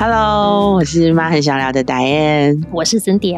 Hello，我是妈很想聊的 Diane，我是 Cindy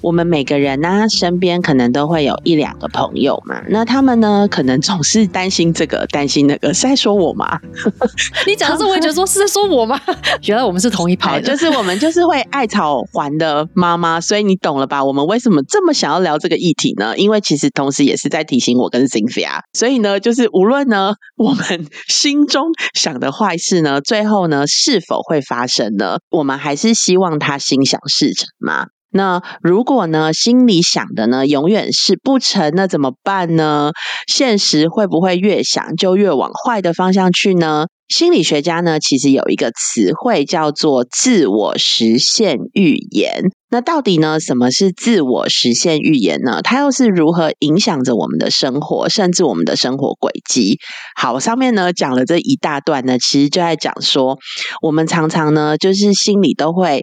我们每个人呢，身边可能都会有一两个朋友嘛，那他们呢，可能总是担心这个，担心那个，是在说我吗？你讲的时候，我也觉得说是在说我吗？原来我们是同一派，就是我们就是会爱草环的妈妈，所以你懂了吧？我们为什么这么想要聊这个议题呢？因为其实同时也是在提醒我跟 Cynthia，所以呢，就是无论呢，我们心中想的坏事呢，最后呢，是否会发生？呢，我们还是希望他心想事成嘛。那如果呢，心里想的呢，永远是不成，那怎么办呢？现实会不会越想就越往坏的方向去呢？心理学家呢，其实有一个词汇叫做自我实现预言。那到底呢，什么是自我实现预言呢？它又是如何影响着我们的生活，甚至我们的生活轨迹？好，上面呢讲了这一大段呢，其实就在讲说，我们常常呢，就是心里都会。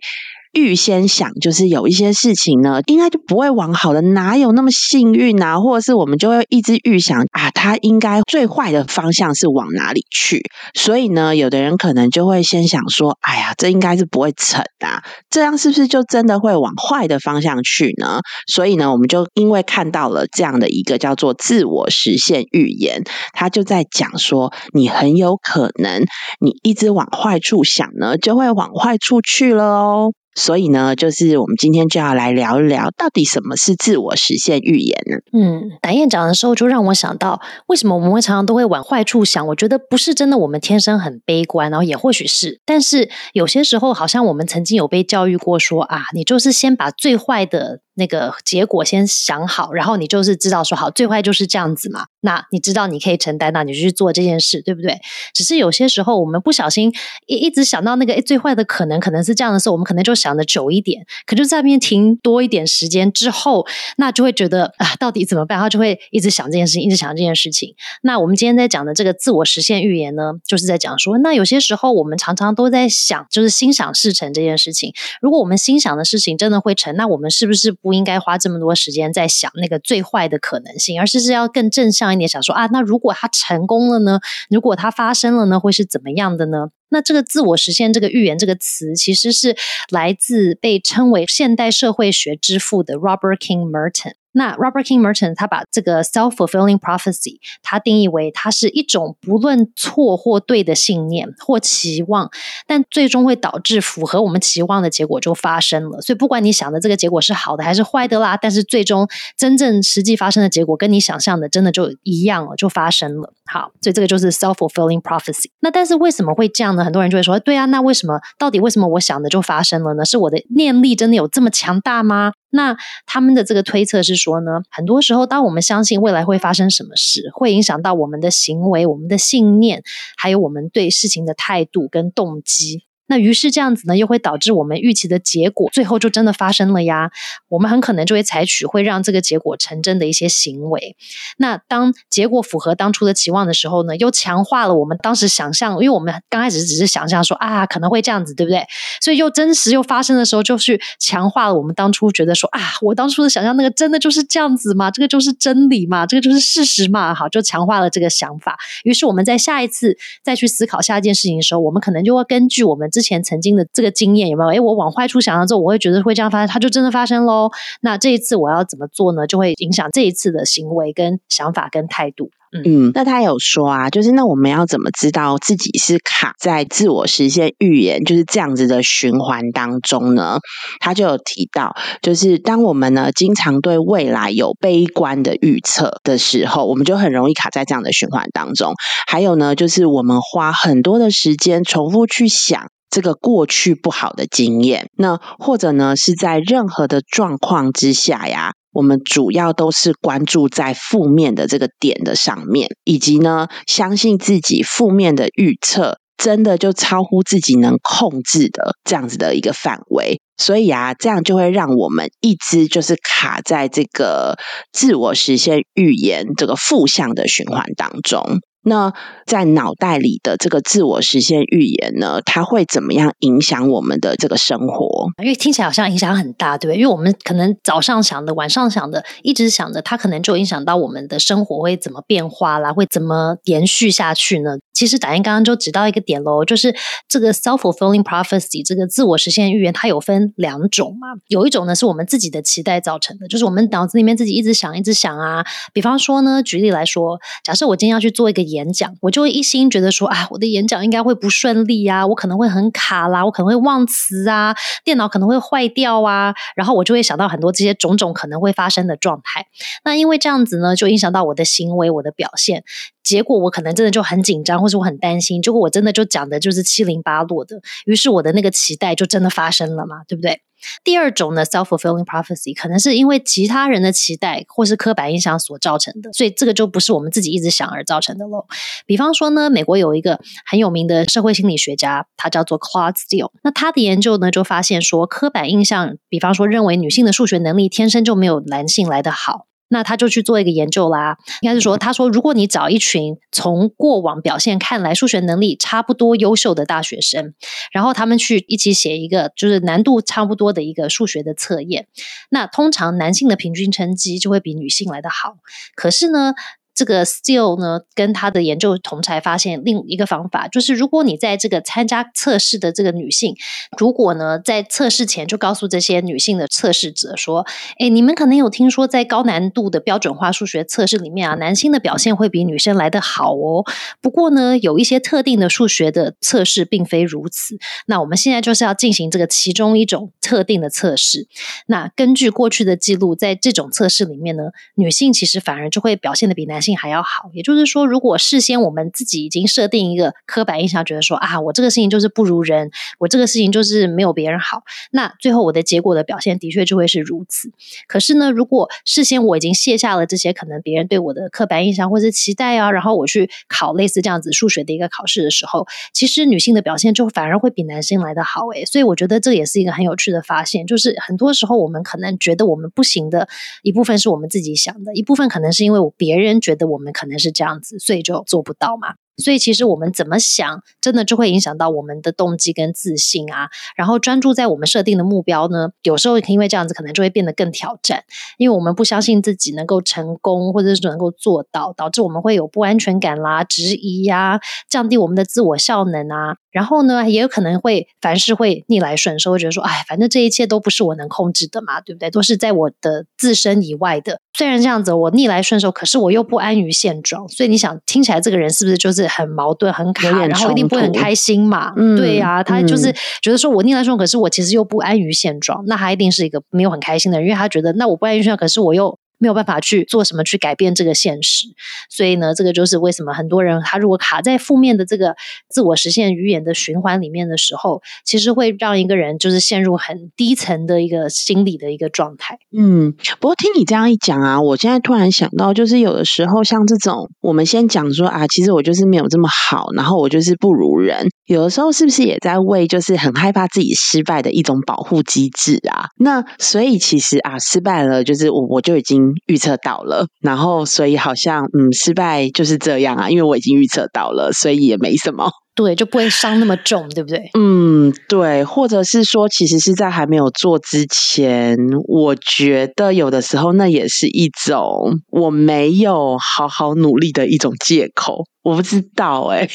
预先想，就是有一些事情呢，应该就不会往好的，哪有那么幸运啊？或者是我们就会一直预想啊，他应该最坏的方向是往哪里去？所以呢，有的人可能就会先想说，哎呀，这应该是不会成的，这样是不是就真的会往坏的方向去呢？所以呢，我们就因为看到了这样的一个叫做自我实现预言，他就在讲说，你很有可能，你一直往坏处想呢，就会往坏处去了哦。所以呢，就是我们今天就要来聊一聊，到底什么是自我实现预言呢？嗯，白燕讲的时候，就让我想到，为什么我们会常常都会往坏处想？我觉得不是真的，我们天生很悲观，然后也或许是，但是有些时候，好像我们曾经有被教育过，说啊，你就是先把最坏的。那个结果先想好，然后你就是知道说好，最坏就是这样子嘛。那你知道你可以承担，那你就去做这件事，对不对？只是有些时候我们不小心一一直想到那个最坏的可能可能是这样的时候，我们可能就想的久一点，可就在那边停多一点时间之后，那就会觉得啊，到底怎么办？他就会一直想这件事情，一直想这件事情。那我们今天在讲的这个自我实现预言呢，就是在讲说，那有些时候我们常常都在想，就是心想事成这件事情。如果我们心想的事情真的会成，那我们是不是？不不应该花这么多时间在想那个最坏的可能性，而是是要更正向一点，想说啊，那如果它成功了呢？如果它发生了呢？会是怎么样的呢？那这个自我实现这个预言这个词，其实是来自被称为现代社会学之父的 Robert King Merton。那 Robert King Merton 他把这个 self-fulfilling prophecy 他定义为它是一种不论错或对的信念或期望，但最终会导致符合我们期望的结果就发生了。所以不管你想的这个结果是好的还是坏的啦，但是最终真正实际发生的结果跟你想象的真的就一样了，就发生了。好，所以这个就是 self-fulfilling prophecy。那但是为什么会这样呢？很多人就会说，对啊，那为什么到底为什么我想的就发生了呢？是我的念力真的有这么强大吗？那他们的这个推测是说呢，很多时候，当我们相信未来会发生什么事，会影响到我们的行为、我们的信念，还有我们对事情的态度跟动机。那于是这样子呢，又会导致我们预期的结果最后就真的发生了呀。我们很可能就会采取会让这个结果成真的一些行为。那当结果符合当初的期望的时候呢，又强化了我们当时想象，因为我们刚开始只是想象说啊可能会这样子，对不对？所以又真实又发生的时候，就是强化了我们当初觉得说啊，我当初的想象那个真的就是这样子嘛，这个就是真理嘛，这个就是事实嘛，好，就强化了这个想法。于是我们在下一次再去思考下一件事情的时候，我们可能就会根据我们。之前曾经的这个经验有没有？哎，我往坏处想了之后，我会觉得会这样发生，它就真的发生喽。那这一次我要怎么做呢？就会影响这一次的行为、跟想法、跟态度。嗯，那他有说啊，就是那我们要怎么知道自己是卡在自我实现预言就是这样子的循环当中呢？他就有提到，就是当我们呢经常对未来有悲观的预测的时候，我们就很容易卡在这样的循环当中。还有呢，就是我们花很多的时间重复去想。这个过去不好的经验，那或者呢是在任何的状况之下呀，我们主要都是关注在负面的这个点的上面，以及呢相信自己负面的预测真的就超乎自己能控制的这样子的一个范围，所以啊，这样就会让我们一直就是卡在这个自我实现预言这个负向的循环当中。那在脑袋里的这个自我实现预言呢，它会怎么样影响我们的这个生活？因为听起来好像影响很大，对不对？因为我们可能早上想的、晚上想的、一直想的，它可能就影响到我们的生活会怎么变化啦，会怎么延续下去呢？其实打印刚刚就指到一个点喽，就是这个 self-fulfilling prophecy 这个自我实现预言，它有分两种嘛。有一种呢是我们自己的期待造成的，就是我们脑子里面自己一直想、一直想啊。比方说呢，举例来说，假设我今天要去做一个演讲，我就会一心觉得说，啊，我的演讲应该会不顺利啊，我可能会很卡啦，我可能会忘词啊，电脑可能会坏掉啊，然后我就会想到很多这些种种可能会发生的状态。那因为这样子呢，就影响到我的行为、我的表现。结果我可能真的就很紧张，或是我很担心。结果我真的就讲的就是七零八落的，于是我的那个期待就真的发生了嘛，对不对？第二种呢，self-fulfilling prophecy，可能是因为其他人的期待或是刻板印象所造成的，所以这个就不是我们自己一直想而造成的喽。比方说呢，美国有一个很有名的社会心理学家，他叫做 Claude Steele。那他的研究呢，就发现说，刻板印象，比方说认为女性的数学能力天生就没有男性来的好。那他就去做一个研究啦，应该是说，他说，如果你找一群从过往表现看来数学能力差不多优秀的大学生，然后他们去一起写一个就是难度差不多的一个数学的测验，那通常男性的平均成绩就会比女性来的好，可是呢。这个 Still 呢，跟他的研究同才发现另一个方法，就是如果你在这个参加测试的这个女性，如果呢在测试前就告诉这些女性的测试者说，哎，你们可能有听说在高难度的标准化数学测试里面啊，男性的表现会比女生来得好哦。不过呢，有一些特定的数学的测试并非如此。那我们现在就是要进行这个其中一种特定的测试。那根据过去的记录，在这种测试里面呢，女性其实反而就会表现的比男性。性还要好，也就是说，如果事先我们自己已经设定一个刻板印象，觉得说啊，我这个事情就是不如人，我这个事情就是没有别人好，那最后我的结果的表现的确就会是如此。可是呢，如果事先我已经卸下了这些可能别人对我的刻板印象或者期待啊，然后我去考类似这样子数学的一个考试的时候，其实女性的表现就反而会比男性来的好诶。所以我觉得这也是一个很有趣的发现，就是很多时候我们可能觉得我们不行的一部分是我们自己想的，一部分可能是因为我别人觉得。我们可能是这样子，所以就做不到嘛。所以其实我们怎么想，真的就会影响到我们的动机跟自信啊。然后专注在我们设定的目标呢，有时候因为这样子，可能就会变得更挑战，因为我们不相信自己能够成功，或者是能够做到，导致我们会有不安全感啦、质疑呀，降低我们的自我效能啊。然后呢，也有可能会凡事会逆来顺受，会觉得说，哎，反正这一切都不是我能控制的嘛，对不对？都是在我的自身以外的。虽然这样子，我逆来顺受，可是我又不安于现状。所以你想，听起来这个人是不是就是很矛盾、很卡，然后一定不会很开心嘛？对呀，他就是觉得说我逆来顺受，可是我其实又不安于现状，那他一定是一个没有很开心的人，因为他觉得，那我不安于现状，可是我又。没有办法去做什么去改变这个现实，所以呢，这个就是为什么很多人他如果卡在负面的这个自我实现语言的循环里面的时候，其实会让一个人就是陷入很低层的一个心理的一个状态。嗯，不过听你这样一讲啊，我现在突然想到，就是有的时候像这种，我们先讲说啊，其实我就是没有这么好，然后我就是不如人，有的时候是不是也在为就是很害怕自己失败的一种保护机制啊？那所以其实啊，失败了就是我我就已经。预测到了，然后所以好像嗯，失败就是这样啊，因为我已经预测到了，所以也没什么，对，就不会伤那么重，对不对？嗯，对，或者是说，其实是在还没有做之前，我觉得有的时候那也是一种我没有好好努力的一种借口，我不知道哎。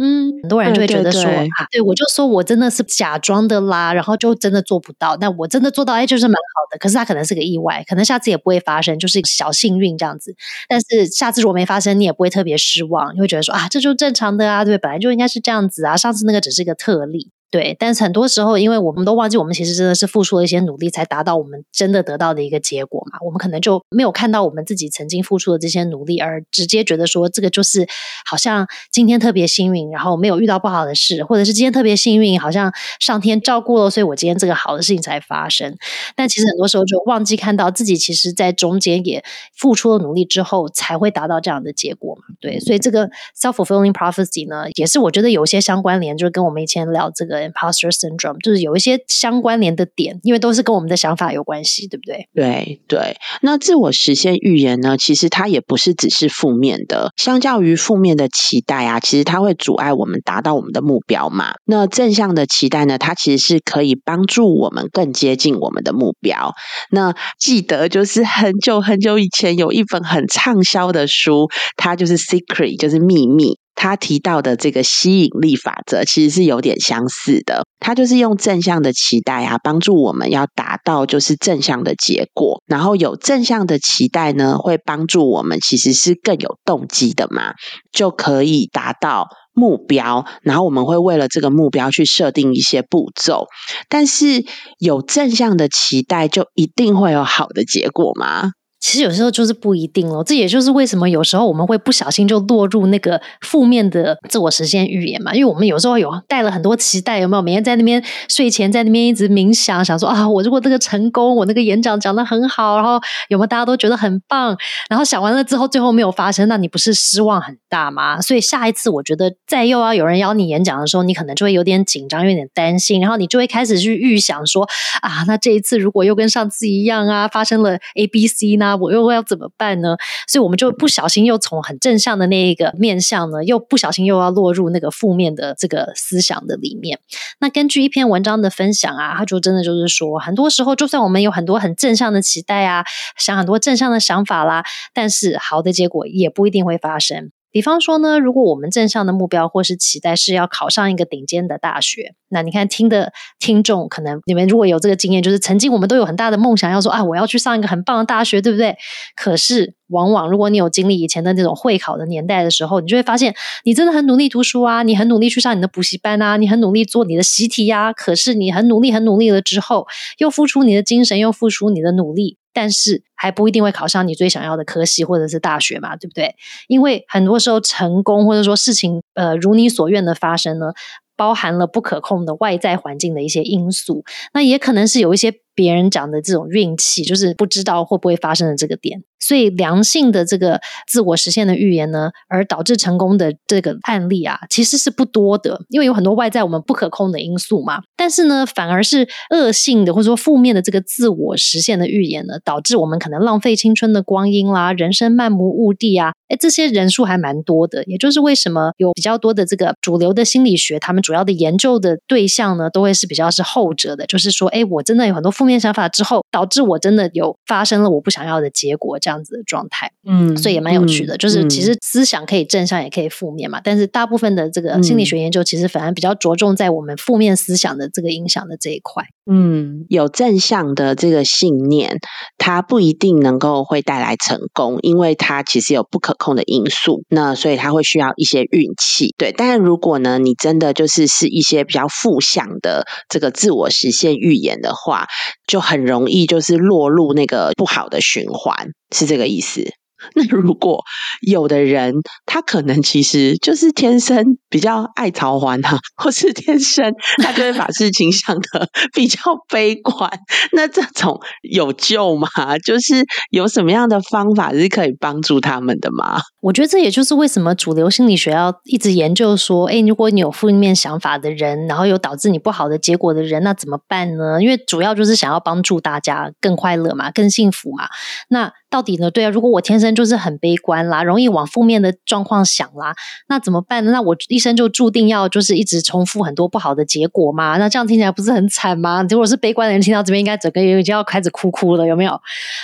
嗯，很多人就会觉得说啊，对我就说我真的是假装的啦，然后就真的做不到。那我真的做到，哎，就是蛮好的。可是他可能是个意外，可能下次也不会发生，就是小幸运这样子。但是下次如果没发生，你也不会特别失望，你会觉得说啊，这就正常的啊，对，本来就应该是这样子啊。上次那个只是一个特例。对，但是很多时候，因为我们都忘记，我们其实真的是付出了一些努力，才达到我们真的得到的一个结果嘛。我们可能就没有看到我们自己曾经付出的这些努力，而直接觉得说这个就是好像今天特别幸运，然后没有遇到不好的事，或者是今天特别幸运，好像上天照顾了，所以我今天这个好的事情才发生。但其实很多时候就忘记看到自己其实在中间也付出了努力之后，才会达到这样的结果嘛。对，所以这个 self-fulfilling prophecy 呢，也是我觉得有些相关联，就是跟我们以前聊这个。Imposter syndrome 就是有一些相关联的点，因为都是跟我们的想法有关系，对不对？对对。那自我实现预言呢？其实它也不是只是负面的，相较于负面的期待啊，其实它会阻碍我们达到我们的目标嘛。那正向的期待呢？它其实是可以帮助我们更接近我们的目标。那记得就是很久很久以前有一本很畅销的书，它就是 Secret，就是秘密。他提到的这个吸引力法则其实是有点相似的。他就是用正向的期待啊，帮助我们要达到就是正向的结果。然后有正向的期待呢，会帮助我们其实是更有动机的嘛，就可以达到目标。然后我们会为了这个目标去设定一些步骤。但是有正向的期待，就一定会有好的结果吗？其实有时候就是不一定了，这也就是为什么有时候我们会不小心就落入那个负面的自我实现预言嘛。因为我们有时候有带了很多期待，有没有？每天在那边睡前在那边一直冥想，想说啊，我如果这个成功，我那个演讲讲的很好，然后有没有大家都觉得很棒？然后想完了之后，最后没有发生，那你不是失望很大吗？所以下一次我觉得再又要有人邀你演讲的时候，你可能就会有点紧张，有点担心，然后你就会开始去预想说啊，那这一次如果又跟上次一样啊，发生了 A、B、C 呢？我又要怎么办呢？所以我们就不小心又从很正向的那一个面向呢，又不小心又要落入那个负面的这个思想的里面。那根据一篇文章的分享啊，他就真的就是说，很多时候就算我们有很多很正向的期待啊，想很多正向的想法啦，但是好的结果也不一定会发生。比方说呢，如果我们正向的目标或是期待是要考上一个顶尖的大学，那你看听的听众可能你们如果有这个经验，就是曾经我们都有很大的梦想，要说啊，我要去上一个很棒的大学，对不对？可是往往如果你有经历以前的那种会考的年代的时候，你就会发现，你真的很努力读书啊，你很努力去上你的补习班啊，你很努力做你的习题呀。可是你很努力很努力了之后，又付出你的精神，又付出你的努力。但是还不一定会考上你最想要的科系或者是大学嘛，对不对？因为很多时候成功或者说事情呃如你所愿的发生呢，包含了不可控的外在环境的一些因素，那也可能是有一些别人讲的这种运气，就是不知道会不会发生的这个点。所以良性的这个自我实现的预言呢，而导致成功的这个案例啊，其实是不多的，因为有很多外在我们不可控的因素嘛。但是呢，反而是恶性的或者说负面的这个自我实现的预言呢，导致我们可能浪费青春的光阴啦，人生漫无目的啊。哎，这些人数还蛮多的，也就是为什么有比较多的这个主流的心理学，他们主要的研究的对象呢，都会是比较是后者的，就是说，哎，我真的有很多负面想法之后，导致我真的有发生了我不想要的结果。这样子的状态，嗯，所以也蛮有趣的，就是其实思想可以正向，也可以负面嘛。但是大部分的这个心理学研究，其实反而比较着重在我们负面思想的这个影响的这一块。嗯，有正向的这个信念，它不一定能够会带来成功，因为它其实有不可控的因素。那所以它会需要一些运气，对。但是如果呢，你真的就是是一些比较负向的这个自我实现预言的话，就很容易就是落入那个不好的循环。是这个意思。那如果有的人他可能其实就是天生比较爱桃花哈，或是天生他就会把事情想的 比较悲观，那这种有救吗？就是有什么样的方法是可以帮助他们的吗？我觉得这也就是为什么主流心理学要一直研究说，哎，如果你有负面想法的人，然后有导致你不好的结果的人，那怎么办呢？因为主要就是想要帮助大家更快乐嘛，更幸福嘛。那到底呢？对啊，如果我天生就是很悲观啦，容易往负面的状况想啦，那怎么办呢？那我一生就注定要就是一直重复很多不好的结果吗？那这样听起来不是很惨吗？如果是悲观的人听到这边，应该整个人已经要开始哭哭了，有没有？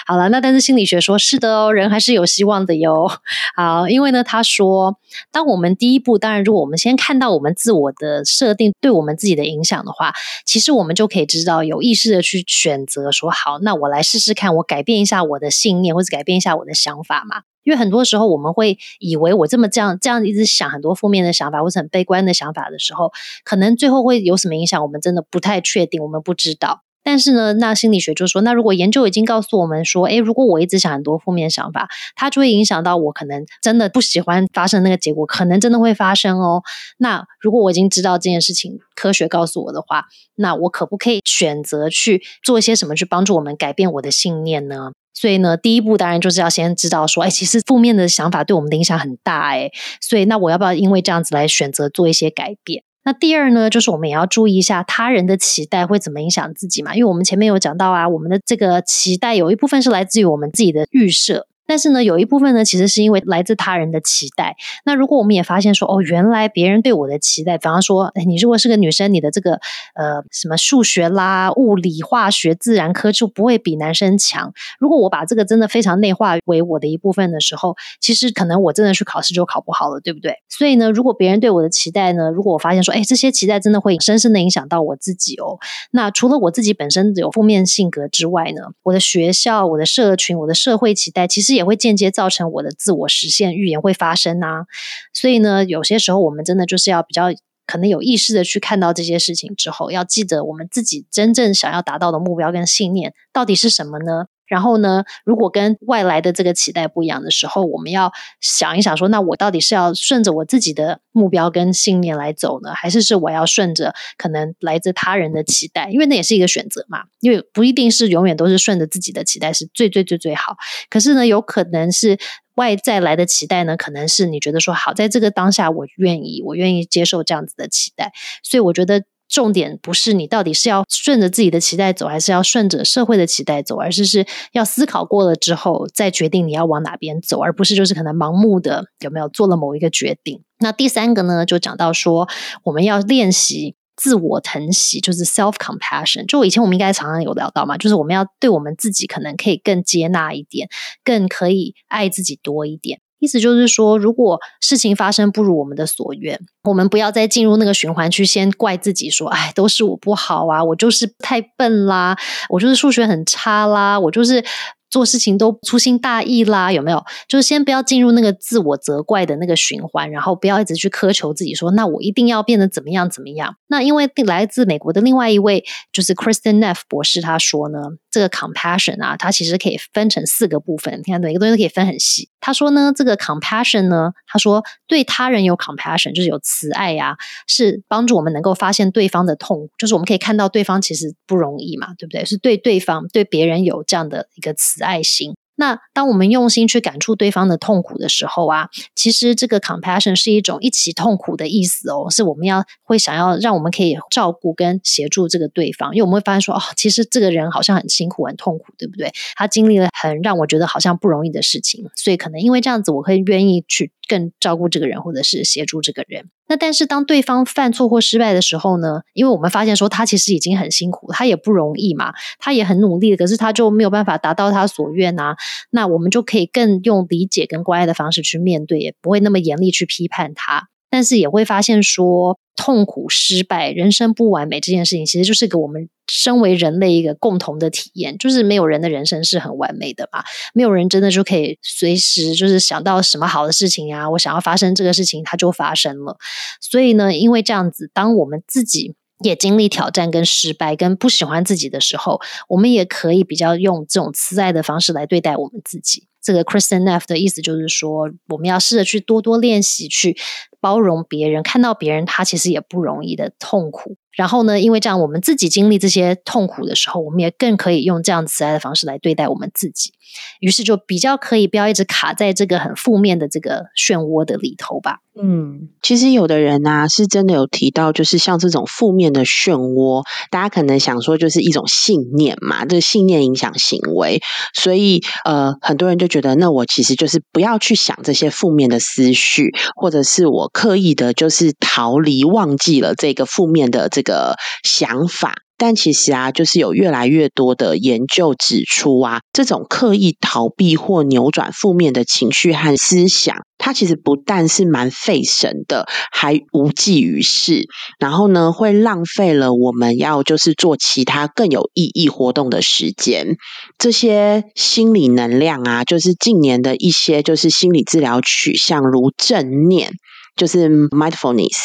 好了，那但是心理学说是的哦，人还是有希望的哟。好，因为呢，他说，当我们第一步，当然，如果我们先看到我们自我的设定对我们自己的影响的话，其实我们就可以知道，有意识的去选择说，好，那我来试试看，我改变一下我的信念。或者改变一下我的想法嘛？因为很多时候我们会以为我这么这样这样一直想很多负面的想法或者很悲观的想法的时候，可能最后会有什么影响？我们真的不太确定，我们不知道。但是呢，那心理学就说，那如果研究已经告诉我们说，诶，如果我一直想很多负面想法，它就会影响到我可能真的不喜欢发生那个结果，可能真的会发生哦。那如果我已经知道这件事情，科学告诉我的话，那我可不可以选择去做一些什么去帮助我们改变我的信念呢？所以呢，第一步当然就是要先知道说，哎，其实负面的想法对我们的影响很大，哎，所以那我要不要因为这样子来选择做一些改变？那第二呢，就是我们也要注意一下他人的期待会怎么影响自己嘛？因为我们前面有讲到啊，我们的这个期待有一部分是来自于我们自己的预设。但是呢，有一部分呢，其实是因为来自他人的期待。那如果我们也发现说，哦，原来别人对我的期待，比方说，哎你如果是个女生，你的这个呃什么数学啦、物理、化学、自然科就不会比男生强。如果我把这个真的非常内化为我的一部分的时候，其实可能我真的去考试就考不好了，对不对？所以呢，如果别人对我的期待呢，如果我发现说，哎，这些期待真的会深深的影响到我自己哦。那除了我自己本身有负面性格之外呢，我的学校、我的社群、我的社会期待，其实也会间接造成我的自我实现预言会发生啊。所以呢，有些时候我们真的就是要比较可能有意识的去看到这些事情之后，要记得我们自己真正想要达到的目标跟信念到底是什么呢？然后呢，如果跟外来的这个期待不一样的时候，我们要想一想说，那我到底是要顺着我自己的目标跟信念来走呢，还是是我要顺着可能来自他人的期待？因为那也是一个选择嘛，因为不一定是永远都是顺着自己的期待是最最最最好。可是呢，有可能是外在来的期待呢，可能是你觉得说好，在这个当下我愿意，我愿意接受这样子的期待。所以我觉得。重点不是你到底是要顺着自己的期待走，还是要顺着社会的期待走，而是是要思考过了之后再决定你要往哪边走，而不是就是可能盲目的有没有做了某一个决定。那第三个呢，就讲到说我们要练习自我疼惜，就是 self compassion。就以前我们应该常常有聊到嘛，就是我们要对我们自己可能可以更接纳一点，更可以爱自己多一点。意思就是说，如果事情发生不如我们的所愿，我们不要再进入那个循环去先怪自己，说：“哎，都是我不好啊，我就是太笨啦，我就是数学很差啦，我就是。”做事情都粗心大意啦，有没有？就是先不要进入那个自我责怪的那个循环，然后不要一直去苛求自己，说那我一定要变得怎么样怎么样。那因为来自美国的另外一位就是 Kristen Neff 博士，他说呢，这个 compassion 啊，它其实可以分成四个部分。你看每个东西都可以分很细。他说呢，这个 compassion 呢，他说对他人有 compassion，就是有慈爱呀，是帮助我们能够发现对方的痛，就是我们可以看到对方其实不容易嘛，对不对？是对对方对别人有这样的一个慈。爱心。那当我们用心去感触对方的痛苦的时候啊，其实这个 compassion 是一种一起痛苦的意思哦，是我们要会想要让我们可以照顾跟协助这个对方，因为我们会发现说，哦，其实这个人好像很辛苦、很痛苦，对不对？他经历了很让我觉得好像不容易的事情，所以可能因为这样子，我会愿意去更照顾这个人，或者是协助这个人。那但是当对方犯错或失败的时候呢？因为我们发现说他其实已经很辛苦，他也不容易嘛，他也很努力，可是他就没有办法达到他所愿啊。那我们就可以更用理解跟关爱的方式去面对，也不会那么严厉去批判他。但是也会发现说，痛苦、失败、人生不完美这件事情，其实就是给我们身为人类一个共同的体验。就是没有人的人生是很完美的嘛，没有人真的就可以随时就是想到什么好的事情呀，我想要发生这个事情，它就发生了。所以呢，因为这样子，当我们自己也经历挑战、跟失败、跟不喜欢自己的时候，我们也可以比较用这种慈爱的方式来对待我们自己。这个 Kristen Neff 的意思就是说，我们要试着去多多练习，去包容别人，看到别人他其实也不容易的痛苦。然后呢，因为这样，我们自己经历这些痛苦的时候，我们也更可以用这样慈爱的方式来对待我们自己。于是就比较可以不要一直卡在这个很负面的这个漩涡的里头吧。嗯，其实有的人呢，是真的有提到，就是像这种负面的漩涡，大家可能想说就是一种信念嘛，这个信念影响行为，所以呃，很多人就觉得，那我其实就是不要去想这些负面的思绪，或者是我刻意的，就是逃离、忘记了这个负面的这个想法。但其实啊，就是有越来越多的研究指出啊，这种刻意逃避或扭转负面的情绪和思想，它其实不但是蛮费神的，还无济于事。然后呢，会浪费了我们要就是做其他更有意义活动的时间。这些心理能量啊，就是近年的一些就是心理治疗取向，如正念。就是 mindfulness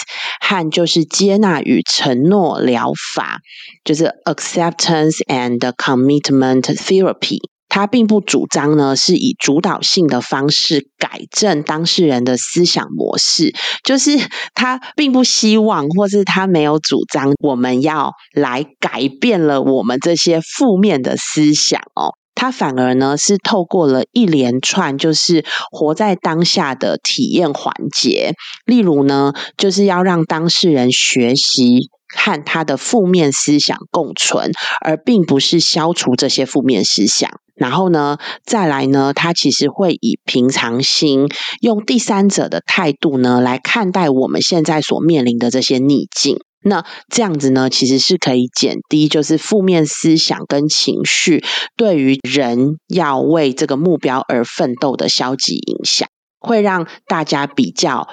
和就是接纳与承诺疗法，就是 acceptance and commitment therapy。它并不主张呢是以主导性的方式改正当事人的思想模式，就是他并不希望，或是他没有主张我们要来改变了我们这些负面的思想哦。他反而呢是透过了一连串就是活在当下的体验环节，例如呢就是要让当事人学习和他的负面思想共存，而并不是消除这些负面思想。然后呢，再来呢，他其实会以平常心，用第三者的态度呢来看待我们现在所面临的这些逆境。那这样子呢，其实是可以减低就是负面思想跟情绪对于人要为这个目标而奋斗的消极影响，会让大家比较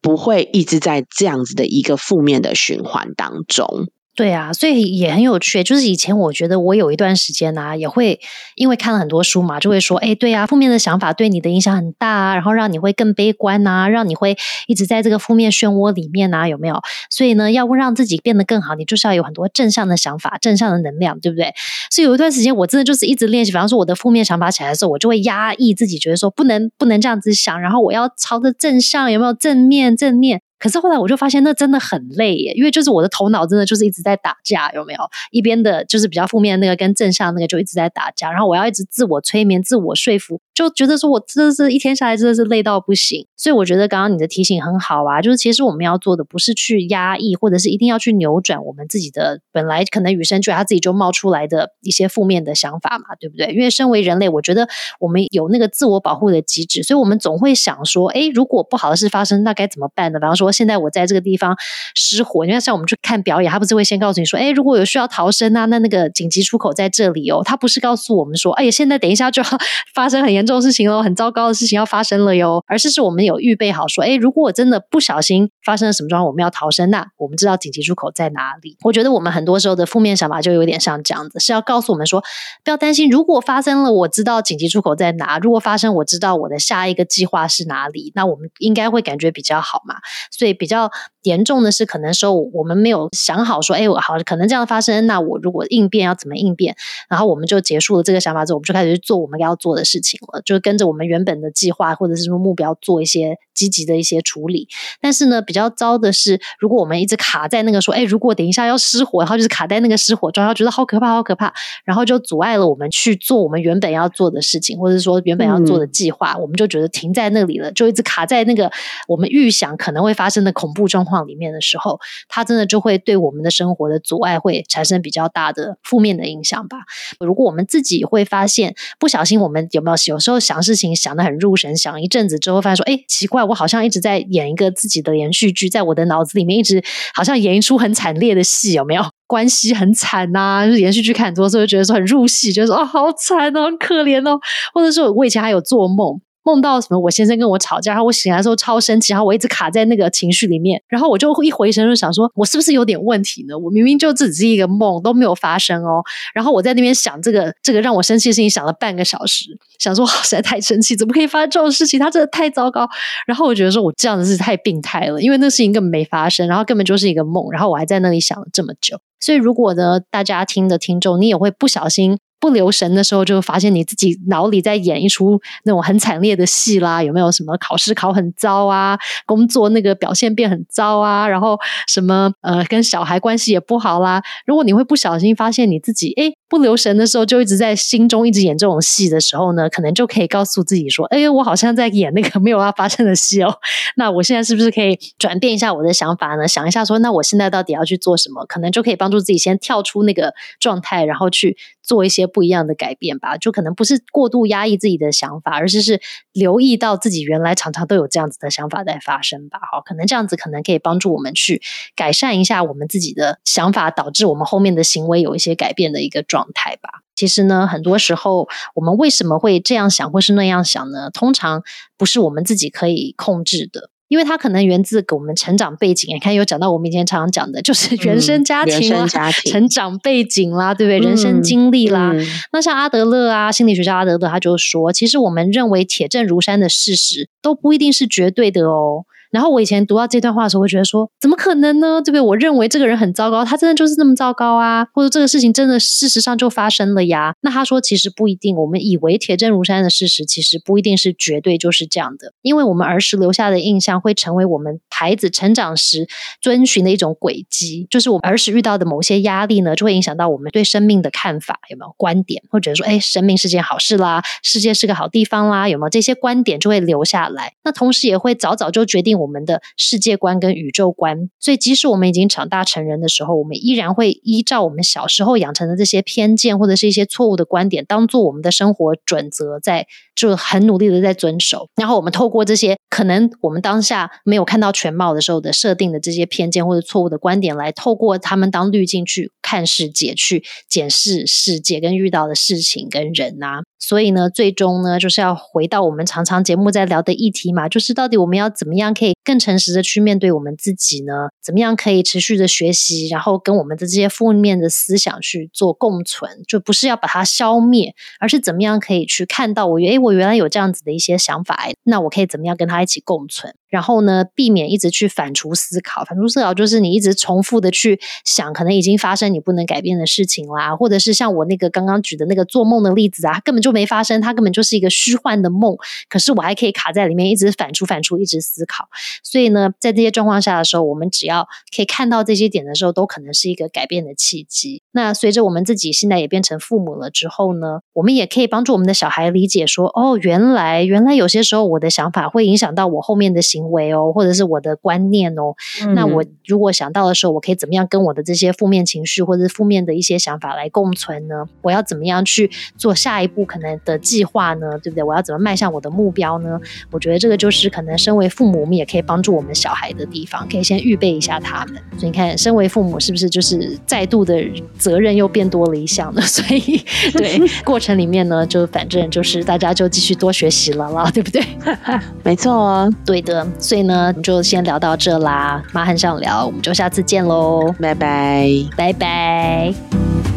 不会一直在这样子的一个负面的循环当中。对啊，所以也很有趣。就是以前我觉得我有一段时间呢，也会因为看了很多书嘛，就会说，哎，对啊，负面的想法对你的影响很大啊，然后让你会更悲观呐，让你会一直在这个负面漩涡里面呐，有没有？所以呢，要让自己变得更好，你就是要有很多正向的想法、正向的能量，对不对？所以有一段时间，我真的就是一直练习。比方说，我的负面想法起来的时候，我就会压抑自己，觉得说不能不能这样子想，然后我要朝着正向，有没有正面正面？可是后来我就发现，那真的很累耶，因为就是我的头脑真的就是一直在打架，有没有？一边的就是比较负面那个，跟正向那个就一直在打架，然后我要一直自我催眠、自我说服，就觉得说我真的是一天下来真的是累到不行。所以我觉得刚刚你的提醒很好啊，就是其实我们要做的不是去压抑，或者是一定要去扭转我们自己的本来可能与生俱来他自己就冒出来的一些负面的想法嘛，对不对？因为身为人类，我觉得我们有那个自我保护的机制，所以我们总会想说，哎，如果不好的事发生，那该怎么办呢？比方说，现在我在这个地方失火，因为像我们去看表演，他不是会先告诉你说，哎，如果有需要逃生啊，那那个紧急出口在这里哦。他不是告诉我们说，哎呀，现在等一下就要 发生很严重的事情喽，很糟糕的事情要发生了哟，而是是我们有预备好说。哎，如果我真的不小心发生了什么状况，我们要逃生，那我们知道紧急出口在哪里。我觉得我们很多时候的负面想法就有点像这样子，是要告诉我们说，不要担心，如果发生了，我知道紧急出口在哪；如果发生，我知道我的下一个计划是哪里。那我们应该会感觉比较好嘛。所以比较严重的是，可能说我们没有想好说，哎，我好可能这样发生，那我如果应变要怎么应变？然后我们就结束了这个想法之后，我们就开始去做我们要做的事情了，就是跟着我们原本的计划或者是说目标做一些积极的。一些处理，但是呢，比较糟的是，如果我们一直卡在那个说，哎，如果等一下要失火，然后就是卡在那个失火状态，觉得好可怕，好可怕，然后就阻碍了我们去做我们原本要做的事情，或者说原本要做的计划，我们就觉得停在那里了，就一直卡在那个我们预想可能会发生的恐怖状况里面的时候，它真的就会对我们的生活的阻碍会产生比较大的负面的影响吧。如果我们自己会发现，不小心我们有没有有时候想事情想的很入神，想一阵子之后发现说，哎，奇怪，我好像。一直在演一个自己的连续剧，在我的脑子里面一直好像演一出很惨烈的戏，有没有？关系很惨呐，就是连续剧看很多，次，就觉得说很入戏，觉得说哦好惨哦，很可怜哦，或者说我以前还有做梦。梦到什么？我先生跟我吵架，然后我醒来的时候超生气，然后我一直卡在那个情绪里面，然后我就一回神就想说，我是不是有点问题呢？我明明就只是一个梦，都没有发生哦。然后我在那边想这个这个让我生气的事情，想了半个小时，想说实在太生气，怎么可以发生这种事情？他真的太糟糕。然后我觉得说我这样子是太病态了，因为那事情根本没发生，然后根本就是一个梦，然后我还在那里想了这么久。所以如果呢，大家听的听众，你也会不小心。不留神的时候，就发现你自己脑里在演一出那种很惨烈的戏啦。有没有什么考试考很糟啊？工作那个表现变很糟啊？然后什么呃，跟小孩关系也不好啦？如果你会不小心发现你自己哎不留神的时候，就一直在心中一直演这种戏的时候呢，可能就可以告诉自己说：哎，我好像在演那个没有要发生的戏哦。那我现在是不是可以转变一下我的想法呢？想一下说，那我现在到底要去做什么？可能就可以帮助自己先跳出那个状态，然后去做一些。不一样的改变吧，就可能不是过度压抑自己的想法，而是是留意到自己原来常常都有这样子的想法在发生吧。好，可能这样子可能可以帮助我们去改善一下我们自己的想法，导致我们后面的行为有一些改变的一个状态吧。其实呢，很多时候我们为什么会这样想或是那样想呢？通常不是我们自己可以控制的。因为它可能源自给我们成长背景，你看有讲到我们以前常常讲的，就是原生家庭啦、成长背景啦，对不对？人生经历啦。那像阿德勒啊，心理学家阿德勒他就说，其实我们认为铁证如山的事实，都不一定是绝对的哦。然后我以前读到这段话的时候，会觉得说，怎么可能呢？对不对？我认为这个人很糟糕，他真的就是那么糟糕啊？或者这个事情真的事实上就发生了呀？那他说，其实不一定。我们以为铁证如山的事实，其实不一定是绝对就是这样的。因为我们儿时留下的印象，会成为我们孩子成长时遵循的一种轨迹。就是我们儿时遇到的某些压力呢，就会影响到我们对生命的看法，有没有观点？会觉得说，哎，生命是件好事啦，世界是个好地方啦，有没有这些观点就会留下来？那同时也会早早就决定。我们的世界观跟宇宙观。所以，即使我们已经长大成人的时候，我们依然会依照我们小时候养成的这些偏见或者是一些错误的观点，当做我们的生活准则，在就很努力的在遵守。然后，我们透过这些可能我们当下没有看到全貌的时候的设定的这些偏见或者错误的观点，来透过他们当滤镜去看世界，去检视世界跟遇到的事情跟人啊。所以呢，最终呢，就是要回到我们常常节目在聊的议题嘛，就是到底我们要怎么样可以更诚实的去面对我们自己呢？怎么样可以持续的学习，然后跟我们的这些负面的思想去做共存？就不是要把它消灭，而是怎么样可以去看到我，诶，我原来有这样子的一些想法，那我可以怎么样跟他一起共存？然后呢，避免一直去反刍思考。反刍思考就是你一直重复的去想，可能已经发生你不能改变的事情啦，或者是像我那个刚刚举的那个做梦的例子啊，根本就没发生，它根本就是一个虚幻的梦。可是我还可以卡在里面，一直反刍、反刍，一直思考。所以呢，在这些状况下的时候，我们只要可以看到这些点的时候，都可能是一个改变的契机。那随着我们自己现在也变成父母了之后呢，我们也可以帮助我们的小孩理解说，哦，原来原来有些时候我的想法会影响到我后面的行。行为哦，或者是我的观念哦，那我如果想到的时候，我可以怎么样跟我的这些负面情绪或者是负面的一些想法来共存呢？我要怎么样去做下一步可能的计划呢？对不对？我要怎么迈向我的目标呢？我觉得这个就是可能身为父母，我们也可以帮助我们小孩的地方，可以先预备一下他们。所以你看，身为父母是不是就是再度的责任又变多了一项呢？所以对过程里面呢，就反正就是大家就继续多学习了啦，对不对？没错哦，对的。所以呢，就先聊到这啦。妈很想聊，我们就下次见喽，拜拜，拜拜。